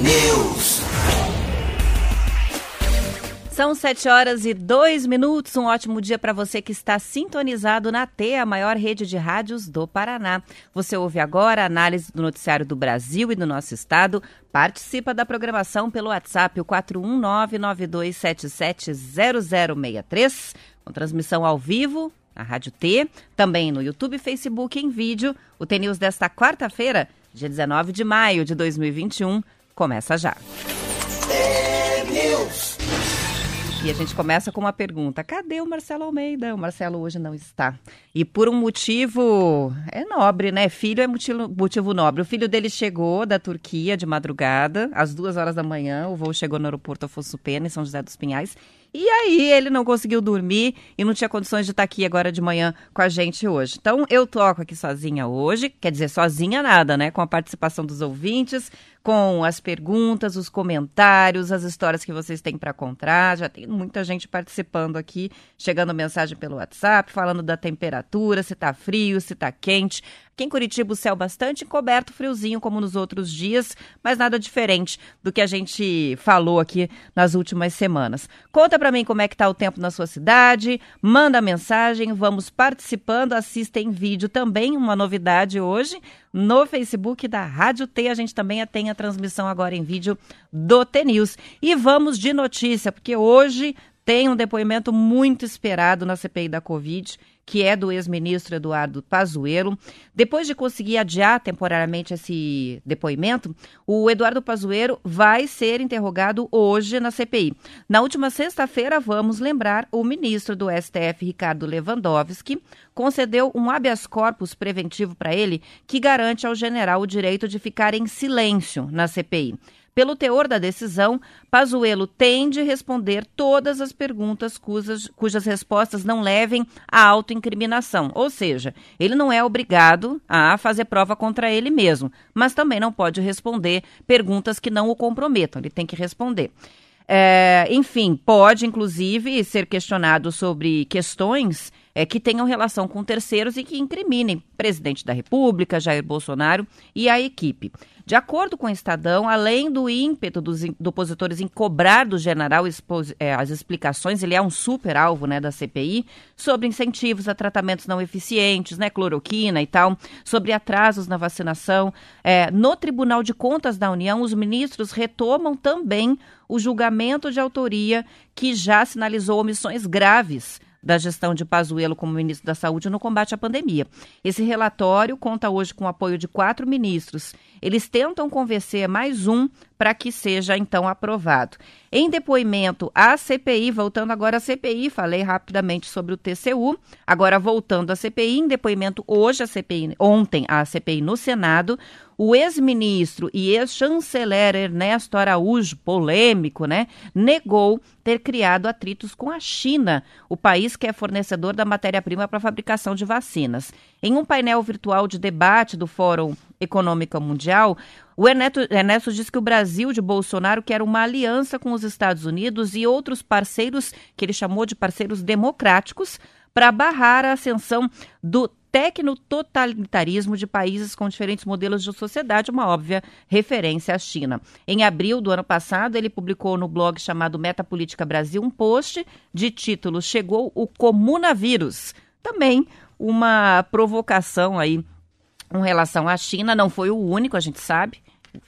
News. São sete horas e dois minutos. Um ótimo dia para você que está sintonizado na T, a maior rede de rádios do Paraná. Você ouve agora a análise do noticiário do Brasil e do nosso estado. Participa da programação pelo WhatsApp, o 41992770063, com transmissão ao vivo na Rádio T, também no YouTube, Facebook em vídeo. O T-News desta quarta-feira, dia 19 de maio de 2021 começa já. E a gente começa com uma pergunta: cadê o Marcelo Almeida? O Marcelo hoje não está. E por um motivo é nobre, né? Filho é motivo, motivo nobre. O filho dele chegou da Turquia de madrugada, às duas horas da manhã. O voo chegou no aeroporto Afonso Pena, em São José dos Pinhais. E aí ele não conseguiu dormir e não tinha condições de estar aqui agora de manhã com a gente hoje. Então eu toco aqui sozinha hoje, quer dizer, sozinha nada, né? Com a participação dos ouvintes, com as perguntas, os comentários, as histórias que vocês têm para contar. Já tem muita gente participando aqui, chegando mensagem pelo WhatsApp, falando da temperatura, se tá frio, se tá quente. Aqui em Curitiba o céu bastante encoberto, friozinho como nos outros dias, mas nada diferente do que a gente falou aqui nas últimas semanas. Conta para mim como é que tá o tempo na sua cidade, manda mensagem, vamos participando, assista em vídeo também, uma novidade hoje, no Facebook da Rádio T, a gente também tem a transmissão agora em vídeo do T News. E vamos de notícia, porque hoje tem um depoimento muito esperado na CPI da Covid que é do ex-ministro Eduardo Pazuello. Depois de conseguir adiar temporariamente esse depoimento, o Eduardo Pazuello vai ser interrogado hoje na CPI. Na última sexta-feira, vamos lembrar, o ministro do STF, Ricardo Lewandowski, concedeu um habeas corpus preventivo para ele que garante ao general o direito de ficar em silêncio na CPI. Pelo teor da decisão, Pazuello tem de responder todas as perguntas cujas, cujas respostas não levem à autoincriminação, ou seja, ele não é obrigado a fazer prova contra ele mesmo, mas também não pode responder perguntas que não o comprometam, ele tem que responder. É, enfim, pode inclusive ser questionado sobre questões é, que tenham relação com terceiros e que incriminem presidente da República, Jair Bolsonaro e a equipe. De acordo com o Estadão, além do ímpeto dos do opositores em cobrar do general é, as explicações, ele é um super alvo né, da CPI, sobre incentivos a tratamentos não eficientes, né, cloroquina e tal, sobre atrasos na vacinação. É, no Tribunal de Contas da União, os ministros retomam também o julgamento de autoria que já sinalizou omissões graves da gestão de Pazuello como ministro da Saúde no combate à pandemia. Esse relatório conta hoje com o apoio de quatro ministros. Eles tentam convencer mais um para que seja então aprovado. Em depoimento à CPI, voltando agora à CPI, falei rapidamente sobre o TCU, agora voltando à CPI, em depoimento hoje à CPI, ontem à CPI no Senado, o ex-ministro e ex-chanceler Ernesto Araújo, polêmico, né, negou ter criado atritos com a China, o país que é fornecedor da matéria-prima para a fabricação de vacinas. Em um painel virtual de debate do Fórum Econômico Mundial, o Ernesto, Ernesto disse que o Brasil de Bolsonaro quer uma aliança com os Estados Unidos e outros parceiros, que ele chamou de parceiros democráticos, para barrar a ascensão do tecno-totalitarismo de países com diferentes modelos de sociedade, uma óbvia referência à China. Em abril do ano passado, ele publicou no blog chamado Metapolítica Brasil um post de título Chegou o Comunavírus. Também uma provocação aí com relação à China, não foi o único, a gente sabe.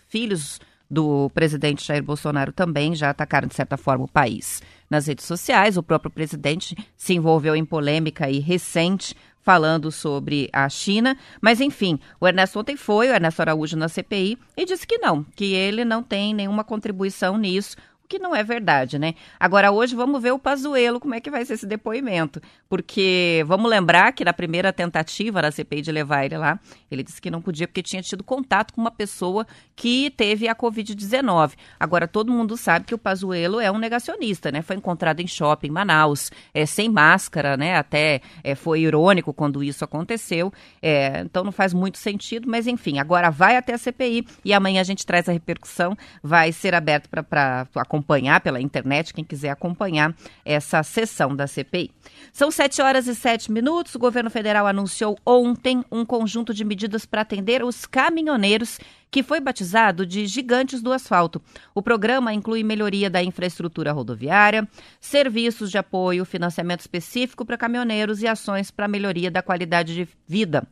Filhos do presidente Jair Bolsonaro também já atacaram, de certa forma, o país. Nas redes sociais, o próprio presidente se envolveu em polêmica e recente falando sobre a China. Mas, enfim, o Ernesto ontem foi, o Ernesto Araújo, na CPI, e disse que não, que ele não tem nenhuma contribuição nisso. O que não é verdade, né? Agora, hoje, vamos ver o Pazuello, como é que vai ser esse depoimento. Porque vamos lembrar que na primeira tentativa da CPI de levar ele lá, ele disse que não podia porque tinha tido contato com uma pessoa que teve a Covid-19. Agora, todo mundo sabe que o Pazuello é um negacionista, né? Foi encontrado em shopping em Manaus, é, sem máscara, né? Até é, foi irônico quando isso aconteceu. É, então, não faz muito sentido, mas enfim, agora vai até a CPI e amanhã a gente traz a repercussão. Vai ser aberto para acompanhar pela internet, quem quiser acompanhar essa sessão da CPI. São 7 horas e 7 minutos. O governo federal anunciou ontem um conjunto de medidas para atender os caminhoneiros que foi batizado de Gigantes do Asfalto. O programa inclui melhoria da infraestrutura rodoviária, serviços de apoio, financiamento específico para caminhoneiros e ações para melhoria da qualidade de vida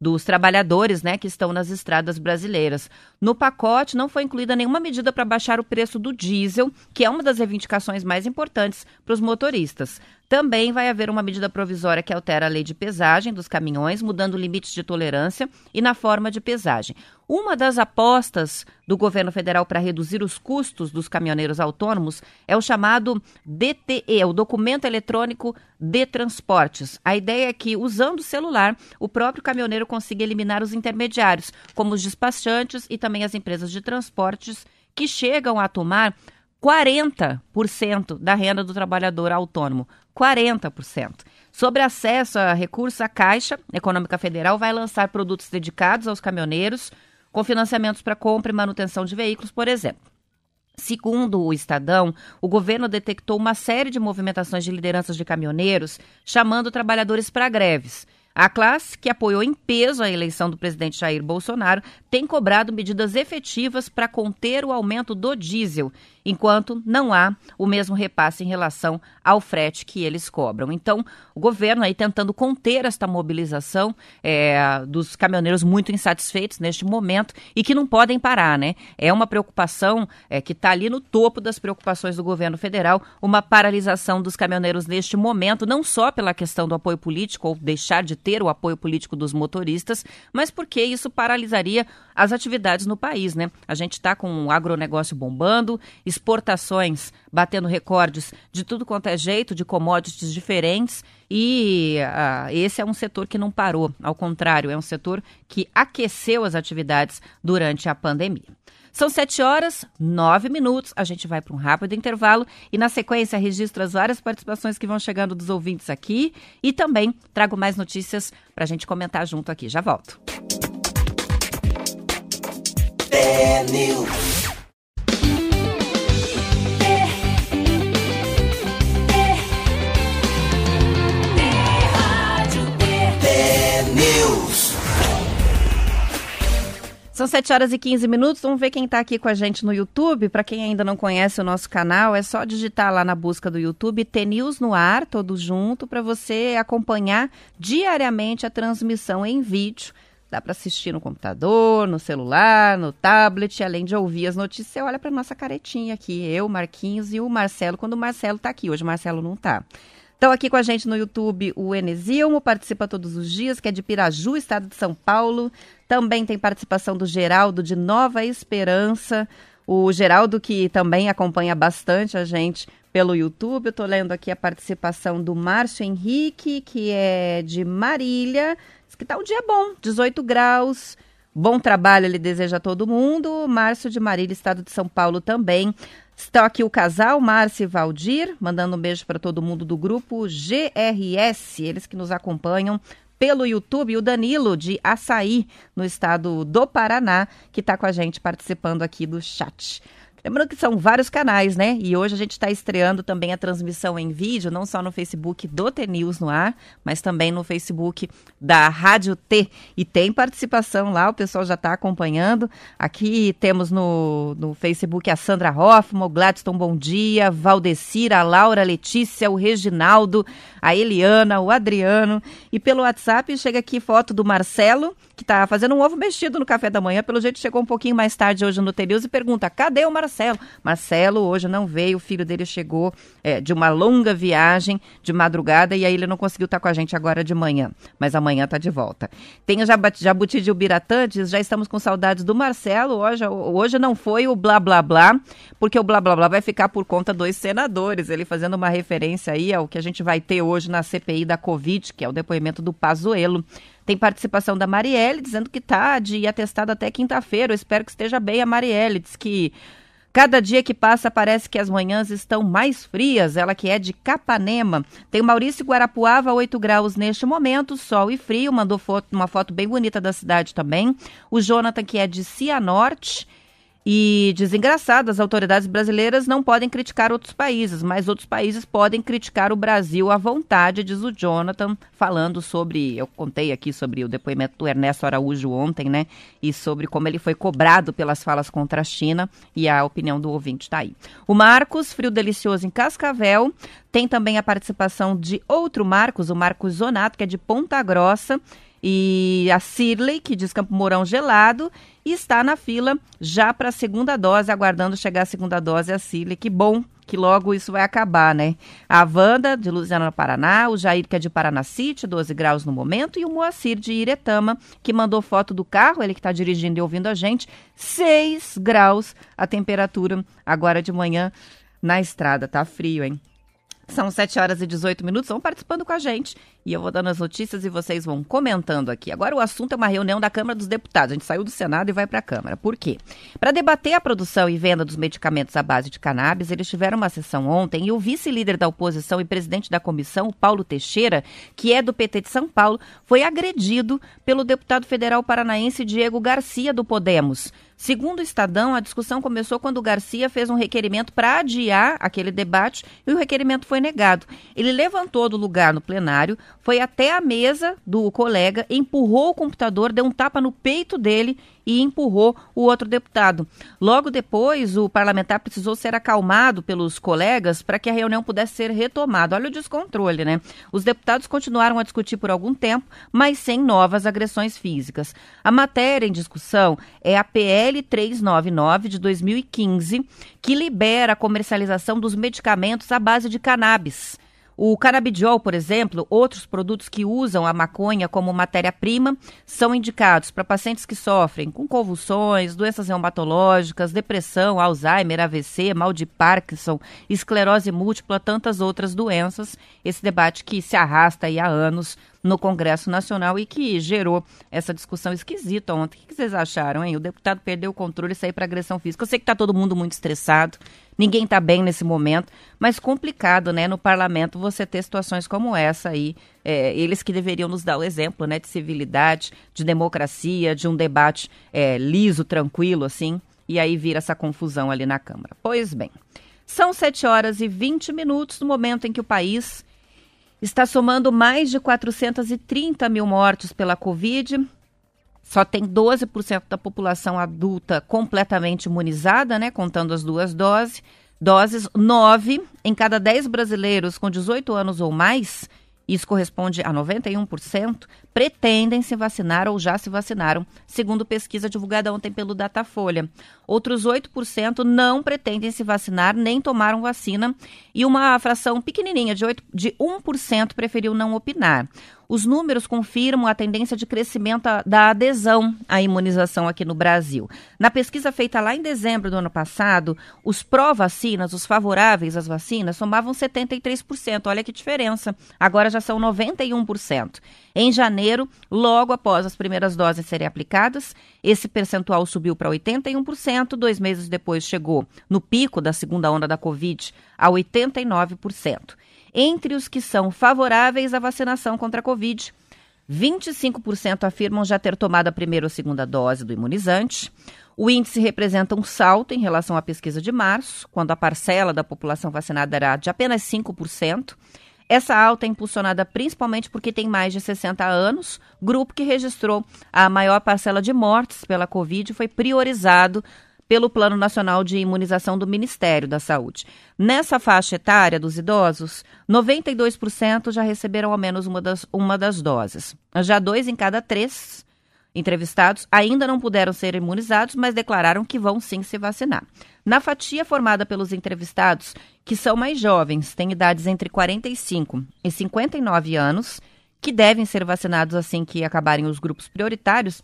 dos trabalhadores né, que estão nas estradas brasileiras. No pacote não foi incluída nenhuma medida para baixar o preço do diesel, que é uma das reivindicações mais importantes para os motoristas. Também vai haver uma medida provisória que altera a lei de pesagem dos caminhões, mudando limites de tolerância e na forma de pesagem. Uma das apostas do governo federal para reduzir os custos dos caminhoneiros autônomos é o chamado DTE, o Documento Eletrônico de Transportes. A ideia é que, usando o celular, o próprio caminhoneiro consiga eliminar os intermediários, como os despachantes e também as empresas de transportes, que chegam a tomar 40% da renda do trabalhador autônomo. 40%. Sobre acesso a recursos, a Caixa Econômica Federal vai lançar produtos dedicados aos caminhoneiros, com financiamentos para compra e manutenção de veículos, por exemplo. Segundo o Estadão, o governo detectou uma série de movimentações de lideranças de caminhoneiros chamando trabalhadores para greves. A classe, que apoiou em peso a eleição do presidente Jair Bolsonaro, tem cobrado medidas efetivas para conter o aumento do diesel, enquanto não há o mesmo repasse em relação ao frete que eles cobram. Então, o governo aí tentando conter esta mobilização é, dos caminhoneiros muito insatisfeitos neste momento e que não podem parar, né? É uma preocupação é, que está ali no topo das preocupações do governo federal, uma paralisação dos caminhoneiros neste momento, não só pela questão do apoio político ou deixar de ter o apoio político dos motoristas, mas porque isso paralisaria as atividades no país, né? A gente está com o agronegócio bombando, exportações batendo recordes de tudo quanto é jeito, de commodities diferentes, e uh, esse é um setor que não parou, ao contrário, é um setor que aqueceu as atividades durante a pandemia. São sete horas, nove minutos. A gente vai para um rápido intervalo e, na sequência, registro as várias participações que vão chegando dos ouvintes aqui e também trago mais notícias para a gente comentar junto aqui. Já volto. São 7 horas e 15 minutos. Vamos ver quem está aqui com a gente no YouTube. Para quem ainda não conhece o nosso canal, é só digitar lá na busca do YouTube T-News no ar, todo junto, para você acompanhar diariamente a transmissão em vídeo. Dá para assistir no computador, no celular, no tablet, além de ouvir as notícias. Você olha para nossa caretinha aqui, eu, Marquinhos e o Marcelo, quando o Marcelo está aqui. Hoje o Marcelo não está. Estão aqui com a gente no YouTube o Enesilmo, participa todos os dias, que é de Piraju, estado de São Paulo. Também tem participação do Geraldo de Nova Esperança. O Geraldo, que também acompanha bastante a gente pelo YouTube. Eu estou lendo aqui a participação do Márcio Henrique, que é de Marília. Diz que está um dia bom, 18 graus. Bom trabalho ele deseja a todo mundo. Márcio de Marília, estado de São Paulo também. Estão aqui o casal, Márcio e Valdir, mandando um beijo para todo mundo do grupo GRS, eles que nos acompanham pelo YouTube, o Danilo de Açaí, no estado do Paraná, que está com a gente participando aqui do chat. Lembrando que são vários canais, né? E hoje a gente está estreando também a transmissão em vídeo, não só no Facebook do T News no ar, mas também no Facebook da Rádio T. E tem participação lá, o pessoal já está acompanhando. Aqui temos no, no Facebook a Sandra Hoffman, o Gladstone Bom Dia, Valdecira, a Laura Letícia, o Reginaldo, a Eliana, o Adriano. E pelo WhatsApp chega aqui foto do Marcelo, que está fazendo um ovo mexido no café da manhã. Pelo jeito chegou um pouquinho mais tarde hoje no T News e pergunta: cadê o Marcelo? Marcelo. Marcelo hoje não veio, o filho dele chegou é, de uma longa viagem de madrugada e aí ele não conseguiu estar com a gente agora de manhã, mas amanhã tá de volta. Tem o Jabuti de Ubiratã, diz, já estamos com saudades do Marcelo, hoje, hoje não foi o blá blá blá, porque o blá blá blá vai ficar por conta dos senadores, ele fazendo uma referência aí ao que a gente vai ter hoje na CPI da Covid, que é o depoimento do Pazuello. Tem participação da Marielle, dizendo que está de atestado até quinta-feira. Eu espero que esteja bem a Marielle. Diz que Cada dia que passa parece que as manhãs estão mais frias. Ela que é de Capanema. Tem o Maurício Guarapuava, 8 graus neste momento, sol e frio. Mandou foto, uma foto bem bonita da cidade também. O Jonathan, que é de Cianorte. E diz engraçado, as autoridades brasileiras não podem criticar outros países, mas outros países podem criticar o Brasil à vontade, diz o Jonathan, falando sobre, eu contei aqui sobre o depoimento do Ernesto Araújo ontem, né? E sobre como ele foi cobrado pelas falas contra a China e a opinião do ouvinte está aí. O Marcos, frio delicioso em Cascavel, tem também a participação de outro Marcos, o Marcos Zonato, que é de Ponta Grossa, e a Cirley, que diz Campo Mourão gelado, está na fila já para a segunda dose, aguardando chegar a segunda dose a Cirley. Que bom que logo isso vai acabar, né? A Wanda, de Luziana, Paraná, o Jair, que é de Paranacite, 12 graus no momento, e o Moacir, de Iretama, que mandou foto do carro, ele que está dirigindo e ouvindo a gente, 6 graus a temperatura agora de manhã na estrada. Tá frio, hein? São 7 horas e 18 minutos. Vão participando com a gente. E eu vou dando as notícias e vocês vão comentando aqui. Agora o assunto é uma reunião da Câmara dos Deputados. A gente saiu do Senado e vai para a Câmara. Por quê? Para debater a produção e venda dos medicamentos à base de cannabis, eles tiveram uma sessão ontem e o vice-líder da oposição e presidente da comissão, Paulo Teixeira, que é do PT de São Paulo, foi agredido pelo deputado federal paranaense Diego Garcia do Podemos. Segundo o Estadão, a discussão começou quando Garcia fez um requerimento para adiar aquele debate e o requerimento foi negado. Ele levantou do lugar no plenário, foi até a mesa do colega, empurrou o computador, deu um tapa no peito dele e empurrou o outro deputado. Logo depois, o parlamentar precisou ser acalmado pelos colegas para que a reunião pudesse ser retomada. Olha o descontrole, né? Os deputados continuaram a discutir por algum tempo, mas sem novas agressões físicas. A matéria em discussão é a PL 399 de 2015, que libera a comercialização dos medicamentos à base de cannabis. O canabidiol, por exemplo, outros produtos que usam a maconha como matéria-prima, são indicados para pacientes que sofrem com convulsões, doenças reumatológicas, depressão, Alzheimer, AVC, mal de Parkinson, esclerose múltipla, tantas outras doenças. Esse debate que se arrasta há anos no Congresso Nacional e que gerou essa discussão esquisita ontem. O que vocês acharam, hein? O deputado perdeu o controle e saiu para agressão física. Eu sei que está todo mundo muito estressado, ninguém está bem nesse momento, mas complicado, né, no parlamento você ter situações como essa aí. É, eles que deveriam nos dar o exemplo, né, de civilidade, de democracia, de um debate é, liso, tranquilo, assim, e aí vira essa confusão ali na Câmara. Pois bem, são 7 horas e 20 minutos no momento em que o país está somando mais de 430 mil mortes pela Covid. Só tem 12% da população adulta completamente imunizada, né? Contando as duas doses. Doses, 9 em cada 10 brasileiros com 18 anos ou mais, isso corresponde a 91%, pretendem se vacinar ou já se vacinaram, segundo pesquisa divulgada ontem pelo Datafolha. Outros 8% não pretendem se vacinar nem tomaram vacina e uma fração pequenininha de, 8, de 1% preferiu não opinar. Os números confirmam a tendência de crescimento da adesão à imunização aqui no Brasil. Na pesquisa feita lá em dezembro do ano passado, os pró-vacinas, os favoráveis às vacinas, somavam 73%. Olha que diferença. Agora já são 91%. Em janeiro, logo após as primeiras doses serem aplicadas, esse percentual subiu para 81%, dois meses depois chegou no pico da segunda onda da Covid a 89%. Entre os que são favoráveis à vacinação contra a Covid, 25% afirmam já ter tomado a primeira ou segunda dose do imunizante. O índice representa um salto em relação à pesquisa de março, quando a parcela da população vacinada era de apenas 5%. Essa alta é impulsionada principalmente porque tem mais de 60 anos, grupo que registrou a maior parcela de mortes pela Covid foi priorizado pelo Plano Nacional de Imunização do Ministério da Saúde. Nessa faixa etária dos idosos, 92% já receberam ao menos uma das, uma das doses. Já dois em cada três entrevistados ainda não puderam ser imunizados, mas declararam que vão sim se vacinar. Na fatia formada pelos entrevistados, que são mais jovens, têm idades entre 45 e 59 anos, que devem ser vacinados assim que acabarem os grupos prioritários,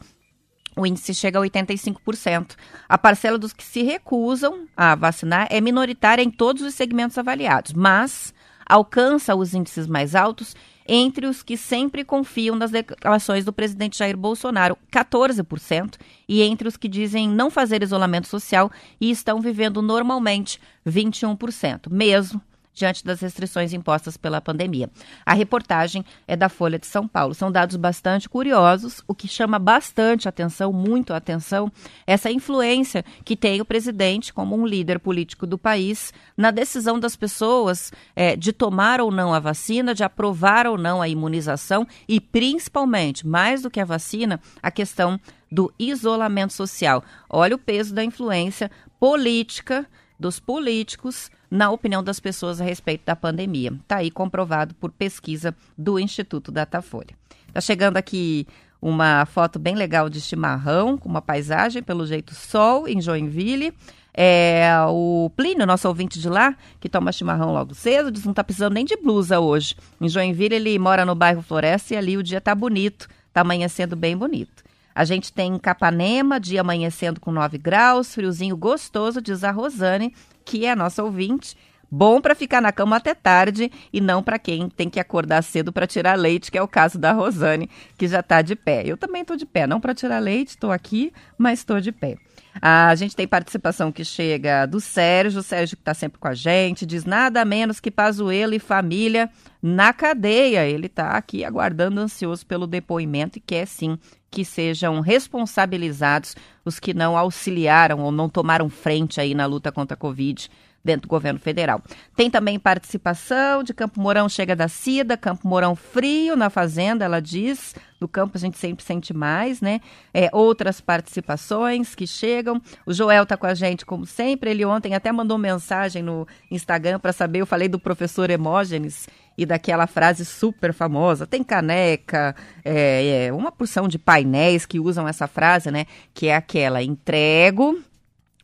o índice chega a 85%. A parcela dos que se recusam a vacinar é minoritária em todos os segmentos avaliados, mas alcança os índices mais altos entre os que sempre confiam nas declarações do presidente Jair Bolsonaro, 14%, e entre os que dizem não fazer isolamento social e estão vivendo normalmente, 21%, mesmo diante das restrições impostas pela pandemia. A reportagem é da Folha de São Paulo. São dados bastante curiosos. O que chama bastante atenção, muito atenção, essa influência que tem o presidente como um líder político do país na decisão das pessoas é, de tomar ou não a vacina, de aprovar ou não a imunização e, principalmente, mais do que a vacina, a questão do isolamento social. Olha o peso da influência política dos políticos na opinião das pessoas a respeito da pandemia. Está aí comprovado por pesquisa do Instituto Datafolha. Está chegando aqui uma foto bem legal de chimarrão, com uma paisagem, pelo jeito sol, em Joinville. É, o Plínio, nosso ouvinte de lá, que toma chimarrão logo cedo, diz não está precisando nem de blusa hoje. Em Joinville, ele mora no bairro Floresta e ali o dia está bonito, está amanhecendo bem bonito. A gente tem Capanema, dia amanhecendo com 9 graus, friozinho gostoso, diz a Rosane, que é a nossa ouvinte. Bom para ficar na cama até tarde e não para quem tem que acordar cedo para tirar leite, que é o caso da Rosane, que já está de pé. Eu também estou de pé, não para tirar leite, estou aqui, mas estou de pé. A gente tem participação que chega do Sérgio, o Sérgio que está sempre com a gente, diz nada menos que Pazuello e família na cadeia. Ele está aqui aguardando ansioso pelo depoimento e quer sim que sejam responsabilizados os que não auxiliaram ou não tomaram frente aí na luta contra a Covid dentro do governo federal. Tem também participação de Campo Mourão chega da Cida, Campo Mourão frio na fazenda, ela diz. No campo a gente sempre sente mais, né? É, outras participações que chegam. O Joel tá com a gente, como sempre. Ele ontem até mandou mensagem no Instagram para saber. Eu falei do professor Hemógenes e daquela frase super famosa. Tem caneca, é, é, uma porção de painéis que usam essa frase, né? Que é aquela: entrego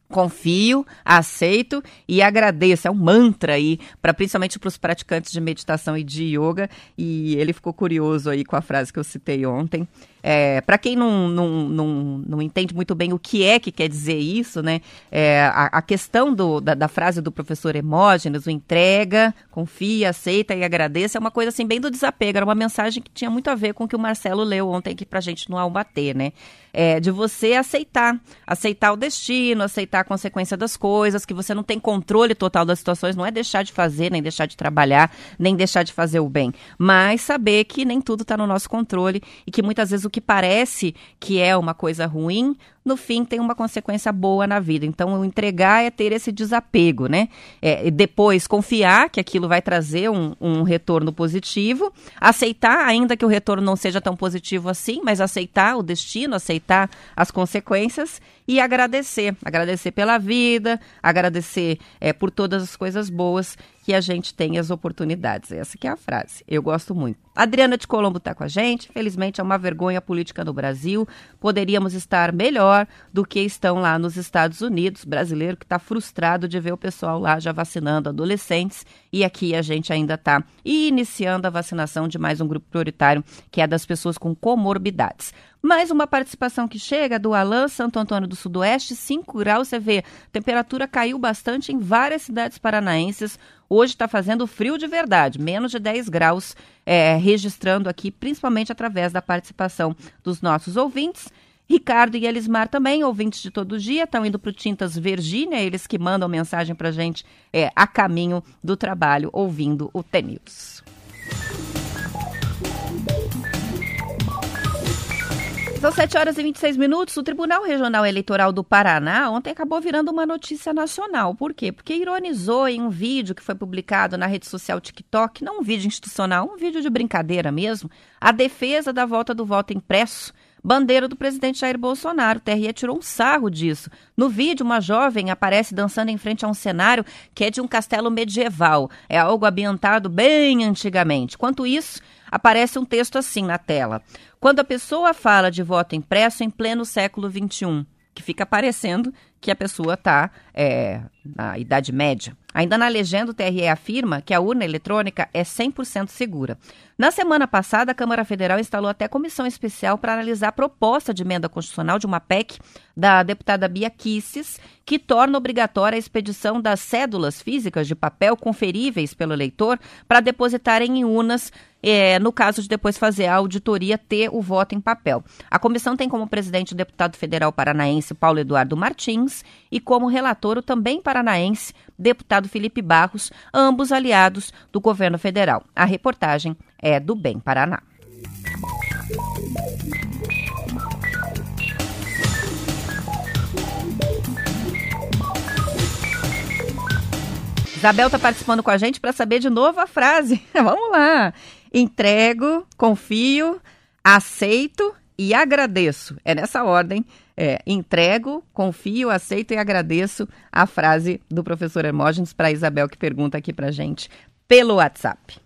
confio, aceito e agradeço. É um mantra aí, para principalmente para os praticantes de meditação e de yoga. E ele ficou curioso aí com a frase que eu citei ontem. É, para quem não, não, não, não entende muito bem o que é que quer dizer isso, né? É, a, a, questão do, da, da, frase do professor Hemógenes, o entrega, confia, aceita e agradeça, é uma coisa assim bem do desapego. Era uma mensagem que tinha muito a ver com o que o Marcelo leu ontem aqui pra gente no Almatê, né? É, de você aceitar, aceitar o destino, aceitar a consequência das coisas, que você não tem controle total das situações, não é deixar de fazer, nem deixar de trabalhar, nem deixar de fazer o bem, mas saber que nem tudo está no nosso controle e que muitas vezes o que parece que é uma coisa ruim, no fim tem uma consequência boa na vida. Então, entregar é ter esse desapego, né? É, depois, confiar que aquilo vai trazer um, um retorno positivo, aceitar, ainda que o retorno não seja tão positivo assim, mas aceitar o destino, aceitar as consequências e agradecer. Agradecer pela vida, agradecer é, por todas as coisas boas que a gente tem as oportunidades. Essa que é a frase. Eu gosto muito. Adriana de Colombo está com a gente. Felizmente é uma vergonha política no Brasil. Poderíamos estar melhor do que estão lá nos Estados Unidos. Brasileiro que está frustrado de ver o pessoal lá já vacinando adolescentes. E aqui a gente ainda está iniciando a vacinação de mais um grupo prioritário, que é das pessoas com comorbidades. Mais uma participação que chega do Alain Santo Antônio do Sudoeste, 5 graus. Você vê, temperatura caiu bastante em várias cidades paranaenses. Hoje está fazendo frio de verdade, menos de 10 graus, é, registrando aqui, principalmente através da participação dos nossos ouvintes. Ricardo e Elismar também, ouvintes de todo dia, estão indo para o Tintas Virgínia, eles que mandam mensagem para a gente é, a caminho do trabalho, ouvindo o TNews. São 7 horas e 26 minutos. O Tribunal Regional Eleitoral do Paraná ontem acabou virando uma notícia nacional. Por quê? Porque ironizou em um vídeo que foi publicado na rede social TikTok, não um vídeo institucional, um vídeo de brincadeira mesmo, a defesa da volta do voto impresso bandeira do presidente Jair Bolsonaro. O TRE tirou um sarro disso. No vídeo, uma jovem aparece dançando em frente a um cenário que é de um castelo medieval. É algo ambientado bem antigamente. Quanto isso, aparece um texto assim na tela. quando a pessoa fala de voto impresso em pleno século XXI, que fica parecendo que a pessoa está é, na Idade Média. Ainda na legenda, o TRE afirma que a urna eletrônica é 100% segura. Na semana passada, a Câmara Federal instalou até comissão especial para analisar a proposta de emenda constitucional de uma PEC da deputada Bia Kisses, que torna obrigatória a expedição das cédulas físicas de papel conferíveis pelo eleitor para depositarem em urnas é, no caso de depois fazer a auditoria, ter o voto em papel. A comissão tem como presidente o deputado federal paranaense Paulo Eduardo Martins e como relator o também paranaense deputado Felipe Barros, ambos aliados do governo federal. A reportagem é do Bem Paraná. Isabel está participando com a gente para saber de novo a frase. Vamos lá. Entrego, confio, aceito e agradeço. É nessa ordem. É, entrego, confio, aceito e agradeço a frase do professor Hermógenes para Isabel, que pergunta aqui para gente pelo WhatsApp.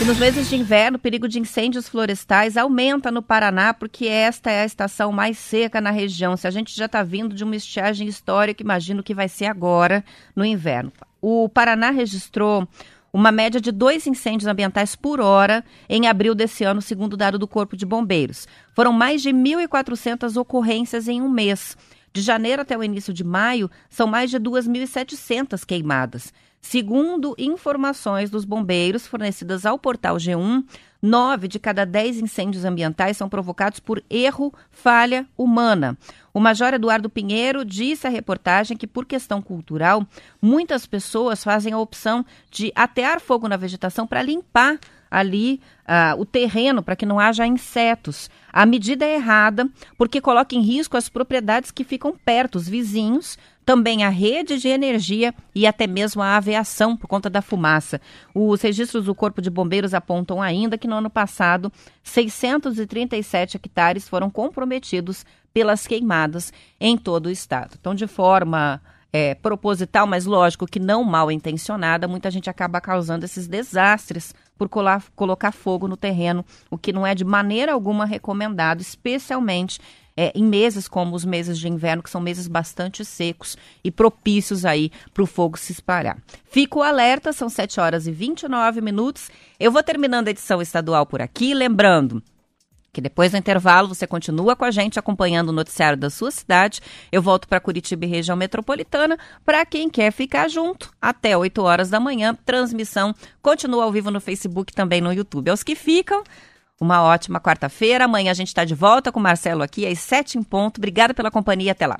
E nos meses de inverno, o perigo de incêndios florestais aumenta no Paraná, porque esta é a estação mais seca na região. Se a gente já está vindo de uma estiagem histórica, imagino que vai ser agora, no inverno. O Paraná registrou uma média de dois incêndios ambientais por hora em abril desse ano, segundo dado do Corpo de Bombeiros. Foram mais de 1.400 ocorrências em um mês. De janeiro até o início de maio, são mais de 2.700 queimadas. Segundo informações dos bombeiros fornecidas ao portal G1, nove de cada dez incêndios ambientais são provocados por erro, falha humana. O Major Eduardo Pinheiro disse à reportagem que, por questão cultural, muitas pessoas fazem a opção de atear fogo na vegetação para limpar ali uh, o terreno para que não haja insetos. A medida é errada porque coloca em risco as propriedades que ficam perto, os vizinhos, também a rede de energia e até mesmo a aviação por conta da fumaça. Os registros do Corpo de Bombeiros apontam ainda que no ano passado 637 hectares foram comprometidos pelas queimadas em todo o estado. Então, de forma é, proposital, mas lógico que não mal intencionada, muita gente acaba causando esses desastres por colar, colocar fogo no terreno, o que não é de maneira alguma recomendado, especialmente é, em meses como os meses de inverno, que são meses bastante secos e propícios aí para o fogo se espalhar. Fico alerta, são 7 horas e 29 minutos. Eu vou terminando a edição estadual por aqui, lembrando depois do intervalo você continua com a gente acompanhando o noticiário da sua cidade. Eu volto para Curitiba e região metropolitana para quem quer ficar junto até 8 horas da manhã. Transmissão continua ao vivo no Facebook também no YouTube. Aos que ficam, uma ótima quarta-feira. Amanhã a gente está de volta com o Marcelo aqui às 7 em ponto. Obrigada pela companhia. Até lá.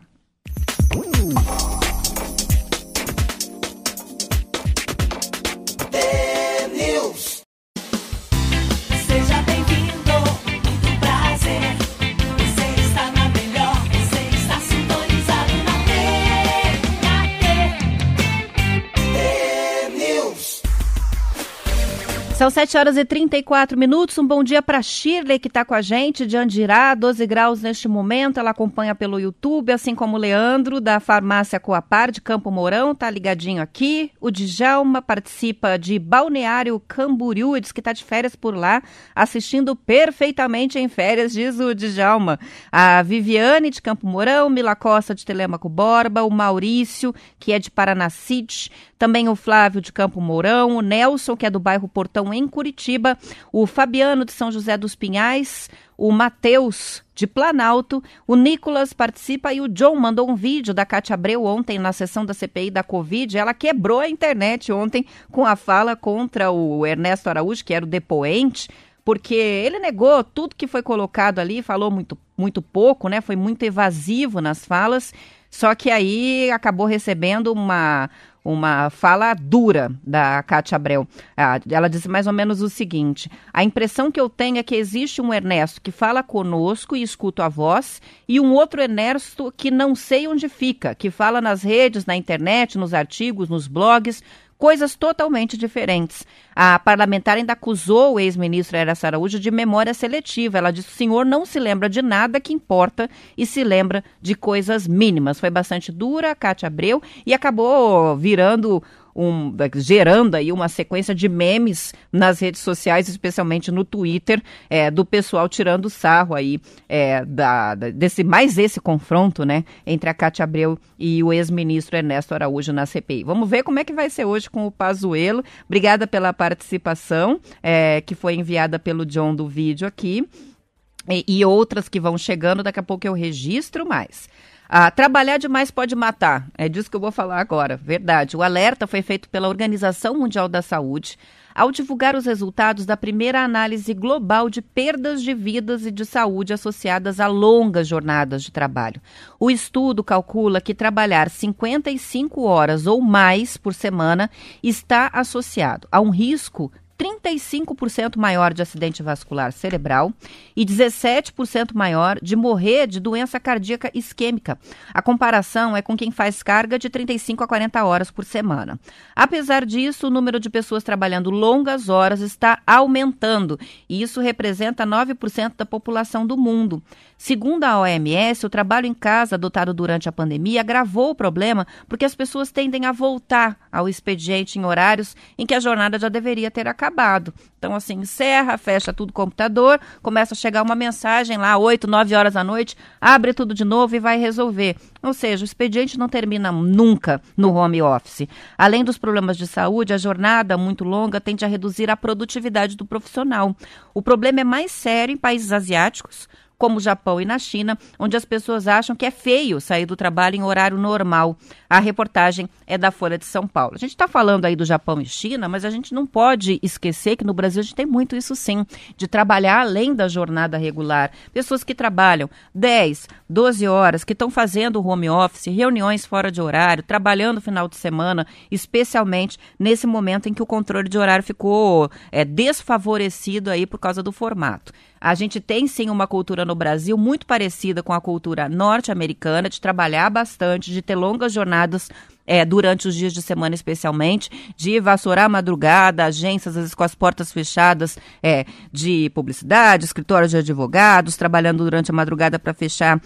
São 7 horas e 34 minutos. Um bom dia para Shirley, que está com a gente, de Andirá, 12 graus neste momento. Ela acompanha pelo YouTube, assim como o Leandro, da farmácia Coapar, de Campo Mourão, tá ligadinho aqui. O Djalma participa de Balneário Camboriú e diz que está de férias por lá, assistindo perfeitamente em férias, diz o Djalma. A Viviane, de Campo Mourão, Mila Costa, de Telemaco Borba, o Maurício, que é de Paranacite, também o Flávio, de Campo Mourão, o Nelson, que é do bairro Portão em Curitiba, o Fabiano de São José dos Pinhais, o Matheus de Planalto, o Nicolas participa e o John mandou um vídeo da Cátia Abreu ontem na sessão da CPI da Covid. Ela quebrou a internet ontem com a fala contra o Ernesto Araújo, que era o depoente, porque ele negou tudo que foi colocado ali, falou muito, muito pouco, né? Foi muito evasivo nas falas. Só que aí acabou recebendo uma, uma fala dura da Cátia Abreu. Ah, ela disse mais ou menos o seguinte: a impressão que eu tenho é que existe um Ernesto que fala conosco e escuta a voz, e um outro Ernesto que não sei onde fica, que fala nas redes, na internet, nos artigos, nos blogs, coisas totalmente diferentes. A parlamentar ainda acusou o ex-ministro Eraço Araújo de memória seletiva. Ela disse o senhor não se lembra de nada que importa e se lembra de coisas mínimas. Foi bastante dura, Cátia Abreu, e acabou virando um, gerando aí uma sequência de memes nas redes sociais, especialmente no Twitter, é, do pessoal tirando sarro aí é, da, desse mais esse confronto, né, entre a Cátia Abreu e o ex-ministro Ernesto Araújo na CPI. Vamos ver como é que vai ser hoje com o Pazuello. Obrigada pela participação é, que foi enviada pelo John do vídeo aqui. E, e outras que vão chegando, daqui a pouco eu registro mais. Ah, trabalhar demais pode matar. É disso que eu vou falar agora. Verdade. O alerta foi feito pela Organização Mundial da Saúde ao divulgar os resultados da primeira análise global de perdas de vidas e de saúde associadas a longas jornadas de trabalho. O estudo calcula que trabalhar 55 horas ou mais por semana está associado a um risco 35% maior de acidente vascular cerebral e 17% maior de morrer de doença cardíaca isquêmica. A comparação é com quem faz carga de 35 a 40 horas por semana. Apesar disso, o número de pessoas trabalhando longas horas está aumentando e isso representa 9% da população do mundo. Segundo a OMS, o trabalho em casa adotado durante a pandemia agravou o problema porque as pessoas tendem a voltar ao expediente em horários em que a jornada já deveria ter acabado. Então, assim, encerra, fecha tudo o computador, começa a chegar uma mensagem lá, 8, 9 horas da noite, abre tudo de novo e vai resolver. Ou seja, o expediente não termina nunca no home office. Além dos problemas de saúde, a jornada muito longa tende a reduzir a produtividade do profissional. O problema é mais sério em países asiáticos como o Japão e na China, onde as pessoas acham que é feio sair do trabalho em horário normal. A reportagem é da Folha de São Paulo. A gente está falando aí do Japão e China, mas a gente não pode esquecer que no Brasil a gente tem muito isso sim, de trabalhar além da jornada regular. Pessoas que trabalham 10, 12 horas, que estão fazendo home office, reuniões fora de horário, trabalhando final de semana, especialmente nesse momento em que o controle de horário ficou é, desfavorecido aí por causa do formato. A gente tem sim uma cultura no Brasil muito parecida com a cultura norte-americana, de trabalhar bastante, de ter longas jornadas é, durante os dias de semana, especialmente, de vassourar a madrugada, agências, às vezes com as portas fechadas, é, de publicidade, escritórios de advogados, trabalhando durante a madrugada para fechar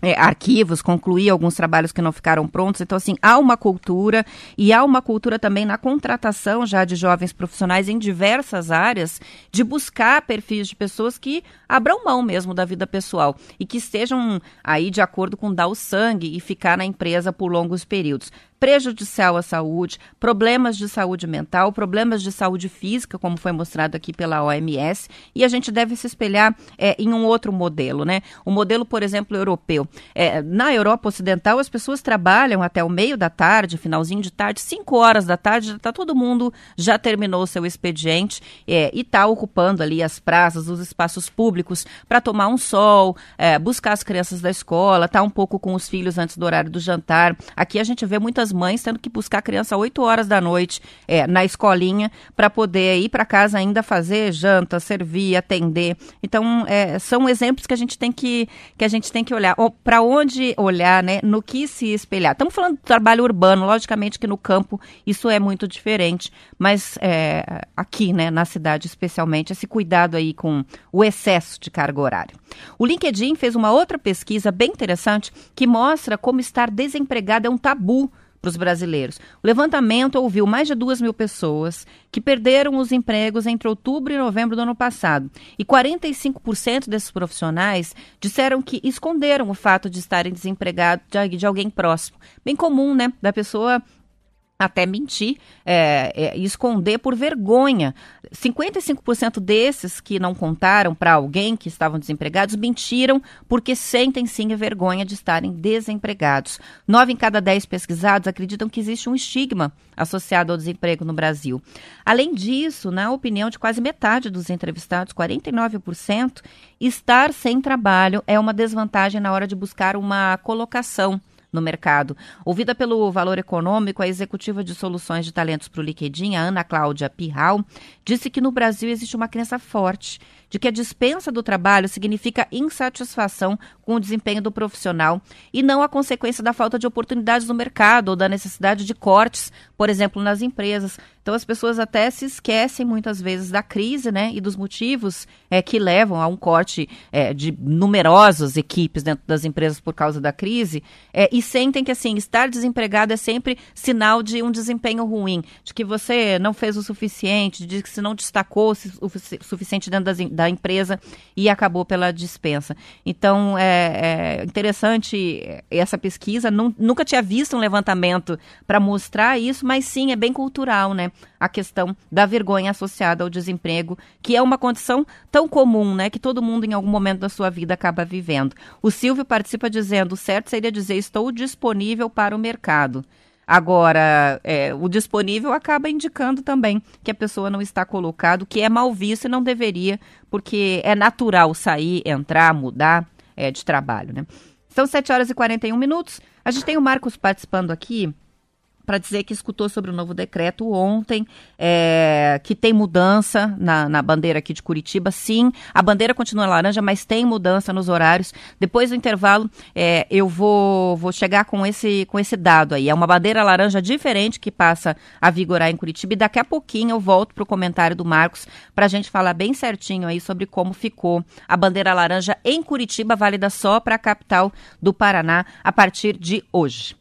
é, arquivos, concluir alguns trabalhos que não ficaram prontos. Então, assim, há uma cultura e há uma cultura também na contratação já de jovens profissionais em diversas áreas de buscar perfis de pessoas que abram mão mesmo da vida pessoal e que estejam aí de acordo com dar o sangue e ficar na empresa por longos períodos prejudicial à saúde, problemas de saúde mental, problemas de saúde física, como foi mostrado aqui pela OMS, e a gente deve se espelhar é, em um outro modelo, né? O modelo, por exemplo, europeu. É, na Europa Ocidental, as pessoas trabalham até o meio da tarde, finalzinho de tarde, 5 horas da tarde, já tá todo mundo já terminou o seu expediente é, e está ocupando ali as praças, os espaços públicos para tomar um sol, buscar as crianças da escola, tá um pouco com os filhos antes do horário do jantar. Aqui a gente vê muitas muitas mães tendo que buscar a criança 8 horas da noite é, na escolinha para poder ir para casa ainda fazer janta, servir, atender. Então, é, são exemplos que a gente tem que, que, a gente tem que olhar. Para onde olhar, né? No que se espelhar. Estamos falando de trabalho urbano, logicamente que no campo isso é muito diferente, mas é, aqui, né, na cidade especialmente, esse cuidado aí com o excesso de carga horária. O LinkedIn fez uma outra pesquisa bem interessante que mostra como estar desempregado é um tabu para os brasileiros. O levantamento ouviu mais de duas mil pessoas que perderam os empregos entre outubro e novembro do ano passado. E 45% desses profissionais disseram que esconderam o fato de estarem desempregados de, de alguém próximo. Bem comum, né? Da pessoa até mentir é, é, esconder por vergonha. 55% desses que não contaram para alguém que estavam desempregados mentiram porque sentem sim vergonha de estarem desempregados. Nove em cada dez pesquisados acreditam que existe um estigma associado ao desemprego no Brasil. Além disso, na opinião de quase metade dos entrevistados, 49%, estar sem trabalho é uma desvantagem na hora de buscar uma colocação no mercado. Ouvida pelo Valor Econômico, a executiva de soluções de talentos para o LinkedIn, a Ana Cláudia Pirral, disse que no Brasil existe uma crença forte de que a dispensa do trabalho significa insatisfação com o desempenho do profissional e não a consequência da falta de oportunidades no mercado ou da necessidade de cortes, por exemplo, nas empresas. Então as pessoas até se esquecem muitas vezes da crise, né, e dos motivos é, que levam a um corte é, de numerosas equipes dentro das empresas por causa da crise, é, e sentem que assim estar desempregado é sempre sinal de um desempenho ruim, de que você não fez o suficiente, de que se não destacou o suficiente dentro das, da empresa e acabou pela dispensa. Então é, é interessante essa pesquisa. nunca tinha visto um levantamento para mostrar isso, mas sim é bem cultural, né? A questão da vergonha associada ao desemprego, que é uma condição tão comum, né? Que todo mundo em algum momento da sua vida acaba vivendo. O Silvio participa dizendo: o certo seria dizer estou disponível para o mercado. Agora, é, o disponível acaba indicando também que a pessoa não está colocado, que é mal visto e não deveria, porque é natural sair, entrar, mudar é, de trabalho, né? São 7 horas e 41 minutos. A gente tem o Marcos participando aqui para dizer que escutou sobre o novo decreto ontem, é, que tem mudança na, na, bandeira aqui de Curitiba. Sim, a bandeira continua laranja, mas tem mudança nos horários. Depois do intervalo, é, eu vou, vou chegar com esse, com esse dado aí. É uma bandeira laranja diferente que passa a vigorar em Curitiba. E daqui a pouquinho eu volto para o comentário do Marcos para a gente falar bem certinho aí sobre como ficou a bandeira laranja em Curitiba, válida só para a capital do Paraná a partir de hoje.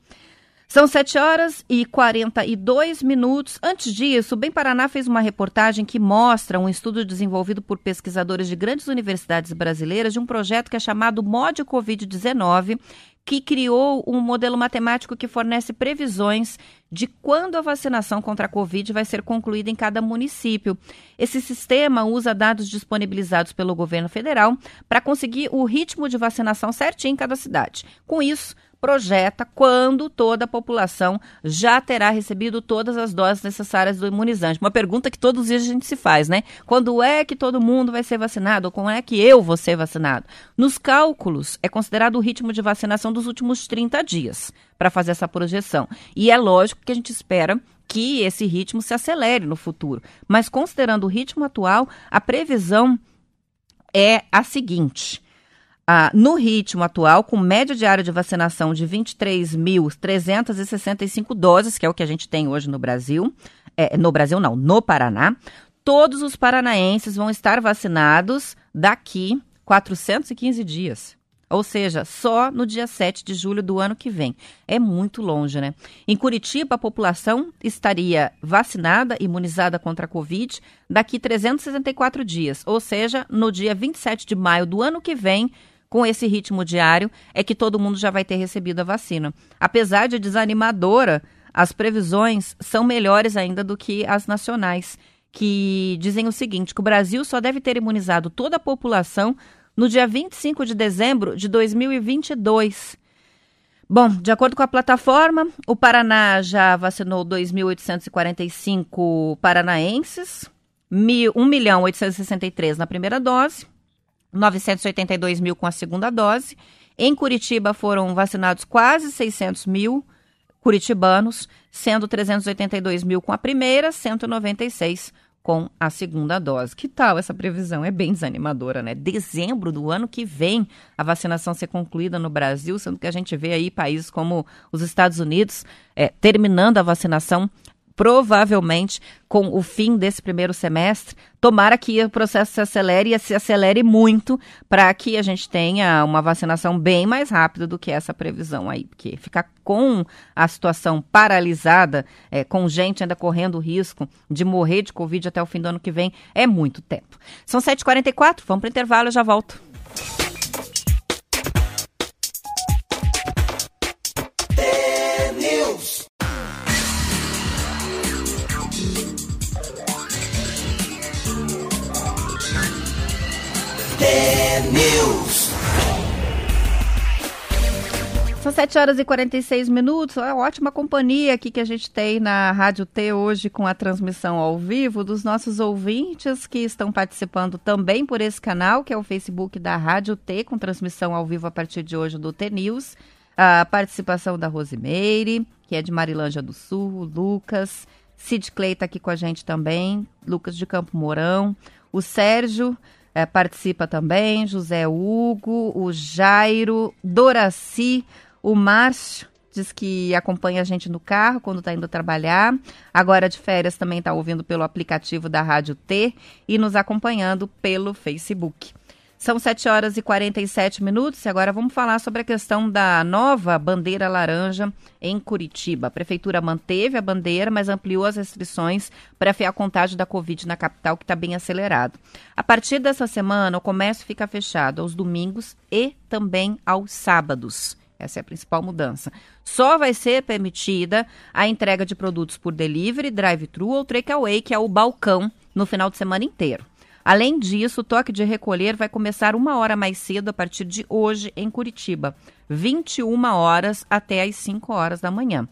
São 7 horas e 42 minutos. Antes disso, o Bem Paraná fez uma reportagem que mostra um estudo desenvolvido por pesquisadores de grandes universidades brasileiras de um projeto que é chamado MOD Covid-19, que criou um modelo matemático que fornece previsões de quando a vacinação contra a Covid vai ser concluída em cada município. Esse sistema usa dados disponibilizados pelo governo federal para conseguir o ritmo de vacinação certinho em cada cidade. Com isso, projeta quando toda a população já terá recebido todas as doses necessárias do imunizante. Uma pergunta que todos os dias a gente se faz, né? Quando é que todo mundo vai ser vacinado? Ou como é que eu vou ser vacinado? Nos cálculos, é considerado o ritmo de vacinação dos últimos 30 dias para fazer essa projeção. E é lógico que a gente espera que esse ritmo se acelere no futuro. Mas considerando o ritmo atual, a previsão é a seguinte ah, no ritmo atual, com média diária de vacinação de 23.365 doses, que é o que a gente tem hoje no Brasil, é, no Brasil não, no Paraná, todos os paranaenses vão estar vacinados daqui 415 dias. Ou seja, só no dia 7 de julho do ano que vem. É muito longe, né? Em Curitiba, a população estaria vacinada, imunizada contra a Covid, daqui 364 dias. Ou seja, no dia 27 de maio do ano que vem, com esse ritmo diário, é que todo mundo já vai ter recebido a vacina. Apesar de desanimadora, as previsões são melhores ainda do que as nacionais, que dizem o seguinte: que o Brasil só deve ter imunizado toda a população no dia 25 de dezembro de 2022. Bom, de acordo com a plataforma, o Paraná já vacinou 2.845 paranaenses, 1.863 na primeira dose 982 mil com a segunda dose. Em Curitiba foram vacinados quase 600 mil curitibanos, sendo 382 mil com a primeira, 196 com a segunda dose. Que tal essa previsão? É bem desanimadora, né? Dezembro do ano que vem a vacinação ser concluída no Brasil, sendo que a gente vê aí países como os Estados Unidos é, terminando a vacinação provavelmente com o fim desse primeiro semestre. Tomara que o processo se acelere e se acelere muito para que a gente tenha uma vacinação bem mais rápida do que essa previsão aí, porque ficar com a situação paralisada, é, com gente ainda correndo o risco de morrer de Covid até o fim do ano que vem, é muito tempo. São 7h44, vamos para o intervalo, eu já volto. News. São 7 horas e 46 minutos. É ótima companhia aqui que a gente tem na Rádio T hoje com a transmissão ao vivo dos nossos ouvintes que estão participando também por esse canal, que é o Facebook da Rádio T, com transmissão ao vivo a partir de hoje do T News. A participação da Rosimeire, que é de Marilândia do Sul, Lucas, Sid Clay está aqui com a gente também, Lucas de Campo Mourão, o Sérgio é, participa também, José Hugo, o Jairo, Doraci, o Márcio diz que acompanha a gente no carro quando está indo trabalhar. Agora de férias também está ouvindo pelo aplicativo da Rádio T e nos acompanhando pelo Facebook. São 7 horas e 47 minutos e agora vamos falar sobre a questão da nova bandeira laranja em Curitiba. A prefeitura manteve a bandeira, mas ampliou as restrições para a contagem da Covid na capital, que está bem acelerado. A partir dessa semana, o comércio fica fechado aos domingos e também aos sábados. Essa é a principal mudança. Só vai ser permitida a entrega de produtos por delivery, drive-thru ou takeaway, que é o balcão, no final de semana inteiro. Além disso, o toque de recolher vai começar uma hora mais cedo a partir de hoje em Curitiba, 21 horas até as 5 horas da manhã.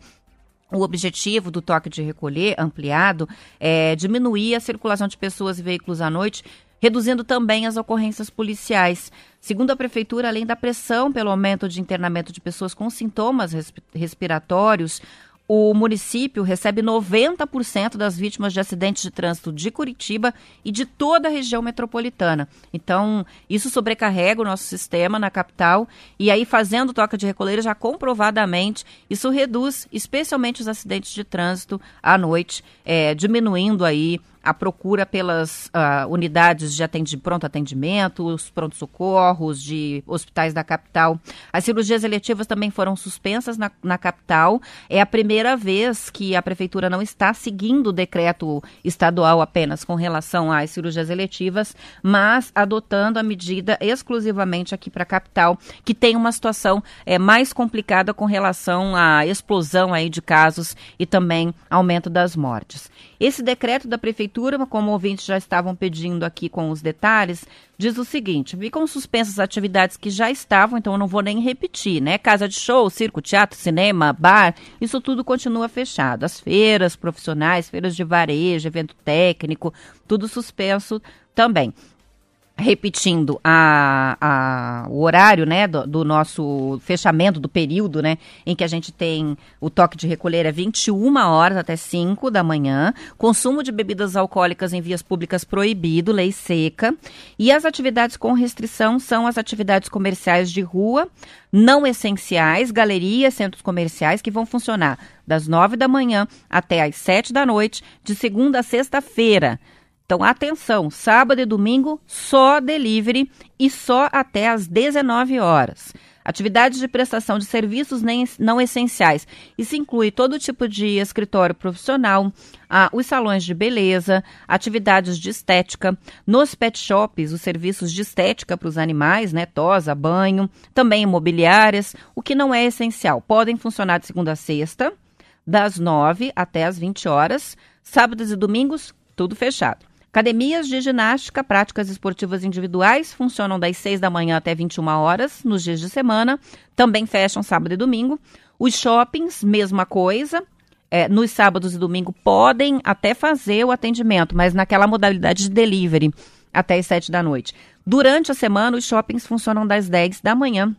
O objetivo do toque de recolher ampliado é diminuir a circulação de pessoas e veículos à noite, reduzindo também as ocorrências policiais. Segundo a Prefeitura, além da pressão pelo aumento de internamento de pessoas com sintomas respiratórios, o município recebe 90% das vítimas de acidentes de trânsito de Curitiba e de toda a região metropolitana. Então, isso sobrecarrega o nosso sistema na capital e aí fazendo toca de recolher já comprovadamente, isso reduz especialmente os acidentes de trânsito à noite, é, diminuindo aí a procura pelas uh, unidades de atendi pronto atendimento, os pronto-socorros de hospitais da capital. As cirurgias eletivas também foram suspensas na, na capital. É a primeira vez que a prefeitura não está seguindo o decreto estadual apenas com relação às cirurgias eletivas, mas adotando a medida exclusivamente aqui para a capital, que tem uma situação é, mais complicada com relação à explosão aí de casos e também aumento das mortes. Esse decreto da prefeitura, como ouvintes já estavam pedindo aqui com os detalhes, diz o seguinte: ficam suspensas atividades que já estavam, então eu não vou nem repetir, né? Casa de show, circo, teatro, cinema, bar, isso tudo continua fechado. As feiras profissionais, feiras de varejo, evento técnico, tudo suspenso também repetindo a, a, o horário né, do, do, nosso fechamento do período né, em que a gente tem o toque de recolher é 21 horas até 5 da manhã, consumo de bebidas alcoólicas em vias públicas proibido, lei seca, e as atividades com restrição são as atividades comerciais de rua, não essenciais, galerias, centros comerciais que vão funcionar das 9 da manhã até às 7 da noite, de segunda a sexta-feira. Então, atenção, sábado e domingo só delivery e só até às 19 horas. Atividades de prestação de serviços nem, não essenciais. Isso inclui todo tipo de escritório profissional, ah, os salões de beleza, atividades de estética, nos pet shops, os serviços de estética para os animais, né, tosa, banho, também imobiliárias, o que não é essencial. Podem funcionar de segunda a sexta, das 9 até as 20 horas, sábados e domingos, tudo fechado. Academias de ginástica, práticas esportivas individuais funcionam das 6 da manhã até 21 horas nos dias de semana, também fecham sábado e domingo. Os shoppings, mesma coisa. É, nos sábados e domingo podem até fazer o atendimento, mas naquela modalidade de delivery, até as 7 da noite. Durante a semana, os shoppings funcionam das 10 da manhã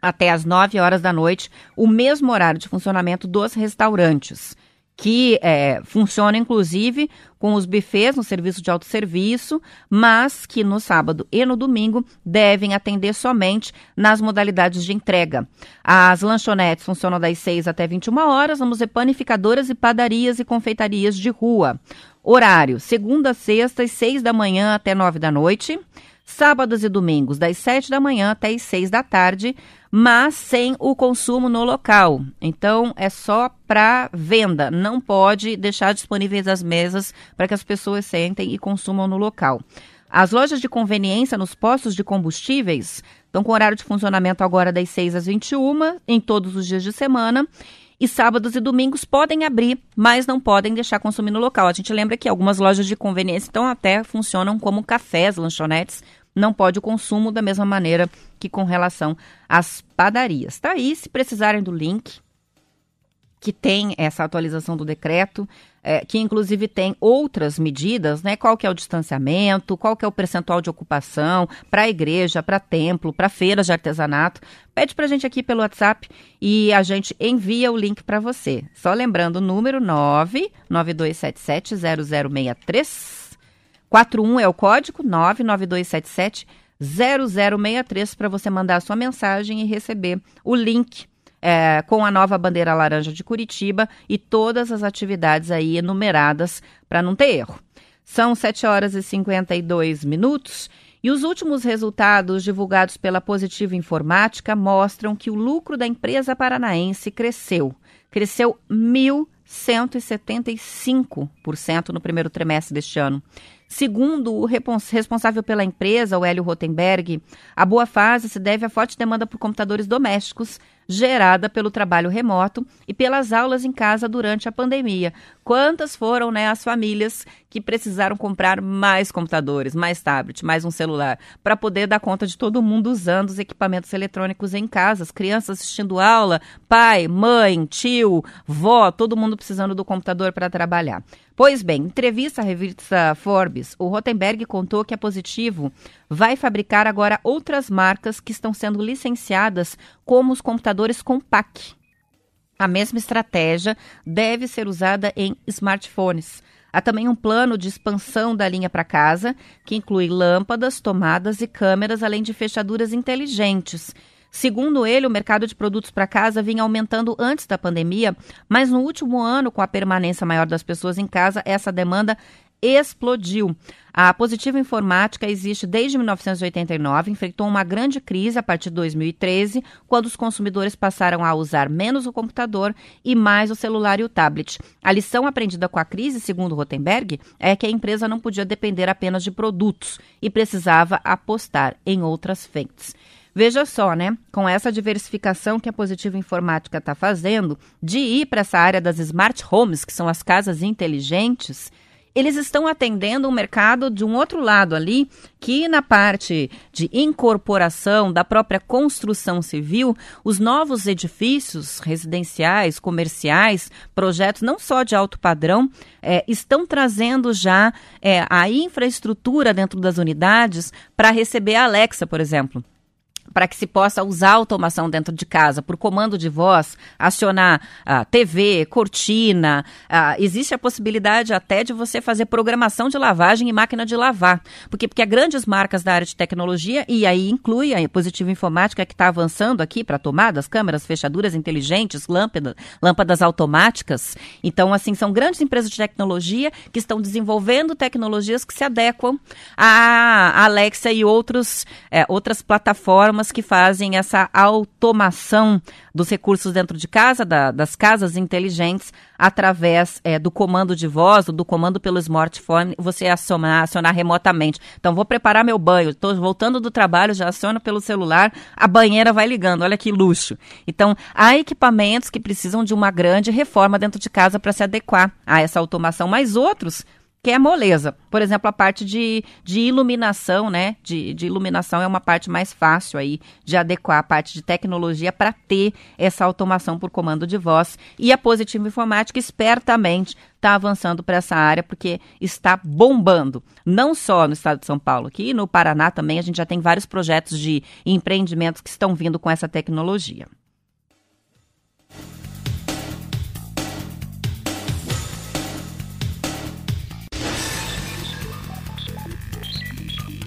até as 9 horas da noite, o mesmo horário de funcionamento dos restaurantes que é, funciona inclusive com os bufês no serviço de autosserviço, mas que no sábado e no domingo devem atender somente nas modalidades de entrega. As lanchonetes funcionam das 6 até 21 horas, vamos ver panificadoras e padarias e confeitarias de rua. Horário: segunda sexta, às 6 da manhã até 9 da noite. Sábados e domingos, das 7 da manhã até as 6 da tarde mas sem o consumo no local. Então é só para venda, não pode deixar disponíveis as mesas para que as pessoas sentem e consumam no local. As lojas de conveniência nos postos de combustíveis estão com horário de funcionamento agora das 6 às 21, em todos os dias de semana. E sábados e domingos podem abrir, mas não podem deixar consumir no local. A gente lembra que algumas lojas de conveniência então até funcionam como cafés, lanchonetes, não pode o consumo da mesma maneira que com relação às padarias. Tá aí, se precisarem do link, que tem essa atualização do decreto, é, que inclusive tem outras medidas, né? Qual que é o distanciamento, qual que é o percentual de ocupação para igreja, para templo, para feiras de artesanato. Pede para a gente aqui pelo WhatsApp e a gente envia o link para você. Só lembrando o número 992770063 41 é o código 99277 0063 para você mandar a sua mensagem e receber o link é, com a nova bandeira laranja de Curitiba e todas as atividades aí enumeradas para não ter erro. São 7 horas e 52 minutos. E os últimos resultados divulgados pela Positiva Informática mostram que o lucro da empresa paranaense cresceu. Cresceu 1.175% no primeiro trimestre deste ano. Segundo o responsável pela empresa, o Hélio Rotenberg, a boa fase se deve à forte demanda por computadores domésticos, gerada pelo trabalho remoto e pelas aulas em casa durante a pandemia. Quantas foram né, as famílias que precisaram comprar mais computadores, mais tablet, mais um celular, para poder dar conta de todo mundo usando os equipamentos eletrônicos em casa, as crianças assistindo aula, pai, mãe, tio, vó, todo mundo precisando do computador para trabalhar. Pois bem, entrevista à revista Forbes, o Rotenberg contou que a Positivo vai fabricar agora outras marcas que estão sendo licenciadas, como os computadores Compaq. A mesma estratégia deve ser usada em smartphones. Há também um plano de expansão da linha para casa, que inclui lâmpadas, tomadas e câmeras, além de fechaduras inteligentes. Segundo ele, o mercado de produtos para casa vinha aumentando antes da pandemia, mas no último ano, com a permanência maior das pessoas em casa, essa demanda explodiu. A Positiva Informática existe desde 1989, enfrentou uma grande crise a partir de 2013, quando os consumidores passaram a usar menos o computador e mais o celular e o tablet. A lição aprendida com a crise, segundo Rotenberg, é que a empresa não podia depender apenas de produtos e precisava apostar em outras frentes. Veja só, né? Com essa diversificação que a Positiva Informática está fazendo, de ir para essa área das smart homes, que são as casas inteligentes, eles estão atendendo um mercado de um outro lado ali, que na parte de incorporação da própria construção civil, os novos edifícios residenciais, comerciais, projetos não só de alto padrão, é, estão trazendo já é, a infraestrutura dentro das unidades para receber a Alexa, por exemplo para que se possa usar automação dentro de casa, por comando de voz, acionar a uh, TV, cortina. Uh, existe a possibilidade até de você fazer programação de lavagem e máquina de lavar. Porque, porque grandes marcas da área de tecnologia, e aí inclui a Positivo Informática, que está avançando aqui para tomadas, câmeras, fechaduras inteligentes, lâmpadas, lâmpadas automáticas. Então, assim, são grandes empresas de tecnologia que estão desenvolvendo tecnologias que se adequam à Alexa e outros, é, outras plataformas que fazem essa automação dos recursos dentro de casa, da, das casas inteligentes, através é, do comando de voz, do comando pelo smartphone, você acionar, acionar remotamente. Então, vou preparar meu banho, estou voltando do trabalho, já aciono pelo celular, a banheira vai ligando, olha que luxo. Então, há equipamentos que precisam de uma grande reforma dentro de casa para se adequar a essa automação, mas outros que é moleza. Por exemplo, a parte de, de iluminação, né? De, de iluminação é uma parte mais fácil aí de adequar a parte de tecnologia para ter essa automação por comando de voz. E a Positiva Informática espertamente está avançando para essa área porque está bombando. Não só no estado de São Paulo, aqui no Paraná também a gente já tem vários projetos de empreendimentos que estão vindo com essa tecnologia.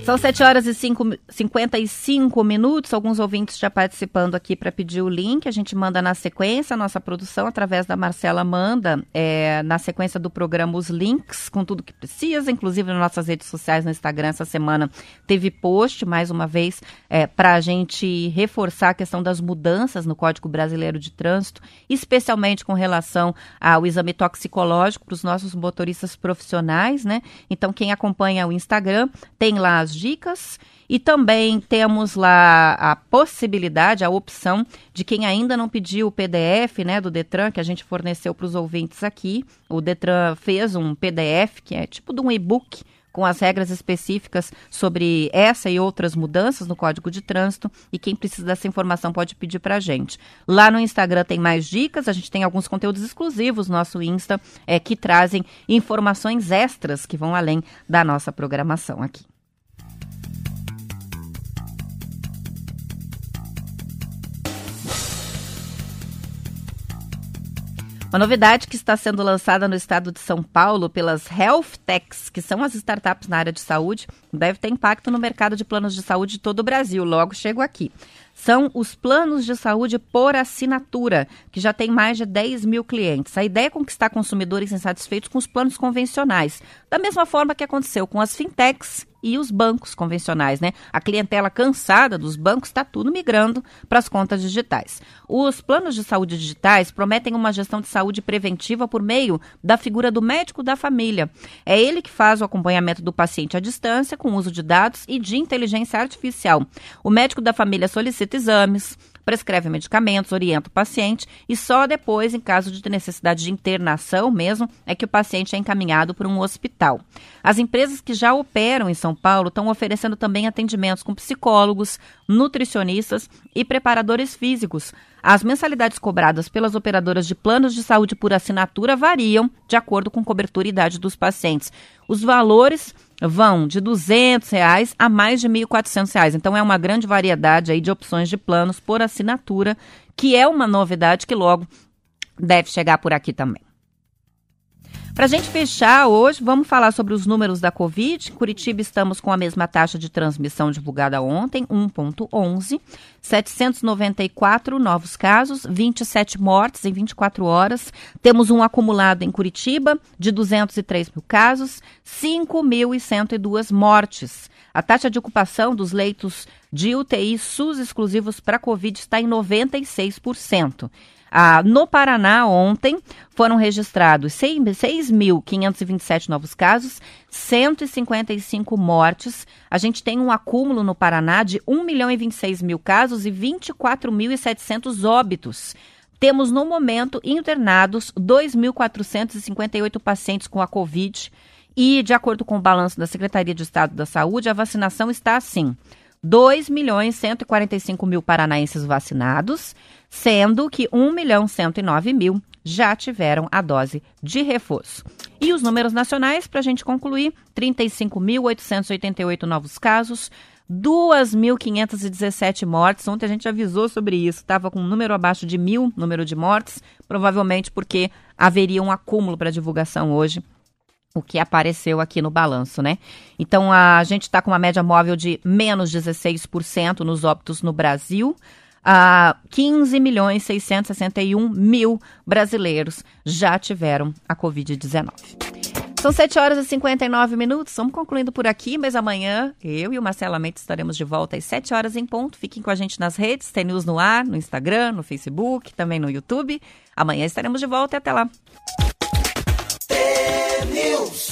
São 7 horas e 5, 55 minutos. Alguns ouvintes já participando aqui para pedir o link. A gente manda na sequência a nossa produção, através da Marcela Manda, é, na sequência do programa, os links com tudo que precisa, inclusive nas nossas redes sociais, no Instagram. Essa semana teve post, mais uma vez, é, para a gente reforçar a questão das mudanças no Código Brasileiro de Trânsito, especialmente com relação ao exame toxicológico para os nossos motoristas profissionais, né? Então, quem acompanha o Instagram tem lá as dicas e também temos lá a possibilidade, a opção de quem ainda não pediu o PDF né, do Detran, que a gente forneceu para os ouvintes aqui. O Detran fez um PDF, que é tipo de um e-book com as regras específicas sobre essa e outras mudanças no Código de Trânsito e quem precisa dessa informação pode pedir para a gente. Lá no Instagram tem mais dicas, a gente tem alguns conteúdos exclusivos no nosso Insta é, que trazem informações extras que vão além da nossa programação aqui. Uma novidade que está sendo lançada no estado de São Paulo pelas Health Techs, que são as startups na área de saúde, deve ter impacto no mercado de planos de saúde de todo o Brasil. Logo chego aqui. são os planos de saúde por assinatura, que já tem mais de 10 mil clientes. A ideia é conquistar consumidores insatisfeitos com os planos convencionais, da mesma forma que aconteceu com as fintechs e os bancos convencionais, né? A clientela cansada dos bancos está tudo migrando para as contas digitais. Os planos de saúde digitais prometem uma gestão de saúde preventiva por meio da figura do médico da família. É ele que faz o acompanhamento do paciente à distância com uso de dados e de inteligência artificial. O médico da família solicita exames, prescreve medicamentos, orienta o paciente e só depois, em caso de necessidade de internação mesmo, é que o paciente é encaminhado para um hospital. As empresas que já operam em São Paulo estão oferecendo também atendimentos com psicólogos, nutricionistas e preparadores físicos. As mensalidades cobradas pelas operadoras de planos de saúde por assinatura variam de acordo com cobertura e idade dos pacientes. Os valores vão de 200 reais a mais de R$ 1.400. Então é uma grande variedade aí de opções de planos por assinatura, que é uma novidade que logo deve chegar por aqui também. Para a gente fechar hoje, vamos falar sobre os números da Covid. Curitiba estamos com a mesma taxa de transmissão divulgada ontem, 1,11. 794 novos casos, 27 mortes em 24 horas. Temos um acumulado em Curitiba de 203 mil casos, 5.102 mortes. A taxa de ocupação dos leitos de UTI SUS exclusivos para Covid está em 96%. Ah, no Paraná, ontem, foram registrados 6.527 novos casos, 155 mortes. A gente tem um acúmulo no Paraná de 1 milhão e 26 mil casos e 24.700 óbitos. Temos, no momento, internados 2.458 pacientes com a Covid. E, de acordo com o balanço da Secretaria de Estado da Saúde, a vacinação está assim. 2 milhões 145 mil paranaenses vacinados, sendo que 1 milhão 109 mil já tiveram a dose de reforço. E os números nacionais, para a gente concluir: 35.888 novos casos, 2.517 mortes. Ontem a gente avisou sobre isso, estava com um número abaixo de mil, número de mortes, provavelmente porque haveria um acúmulo para divulgação hoje o que apareceu aqui no balanço, né? Então a gente está com uma média móvel de menos 16% nos óbitos no Brasil. Uh, 15 milhões 661 mil brasileiros já tiveram a Covid-19. São 7 horas e 59 minutos. Vamos concluindo por aqui, mas amanhã eu e o Marcelo Mendes estaremos de volta às 7 horas em ponto. Fiquem com a gente nas redes, tem News no ar, no Instagram, no Facebook, também no YouTube. Amanhã estaremos de volta e até lá. News.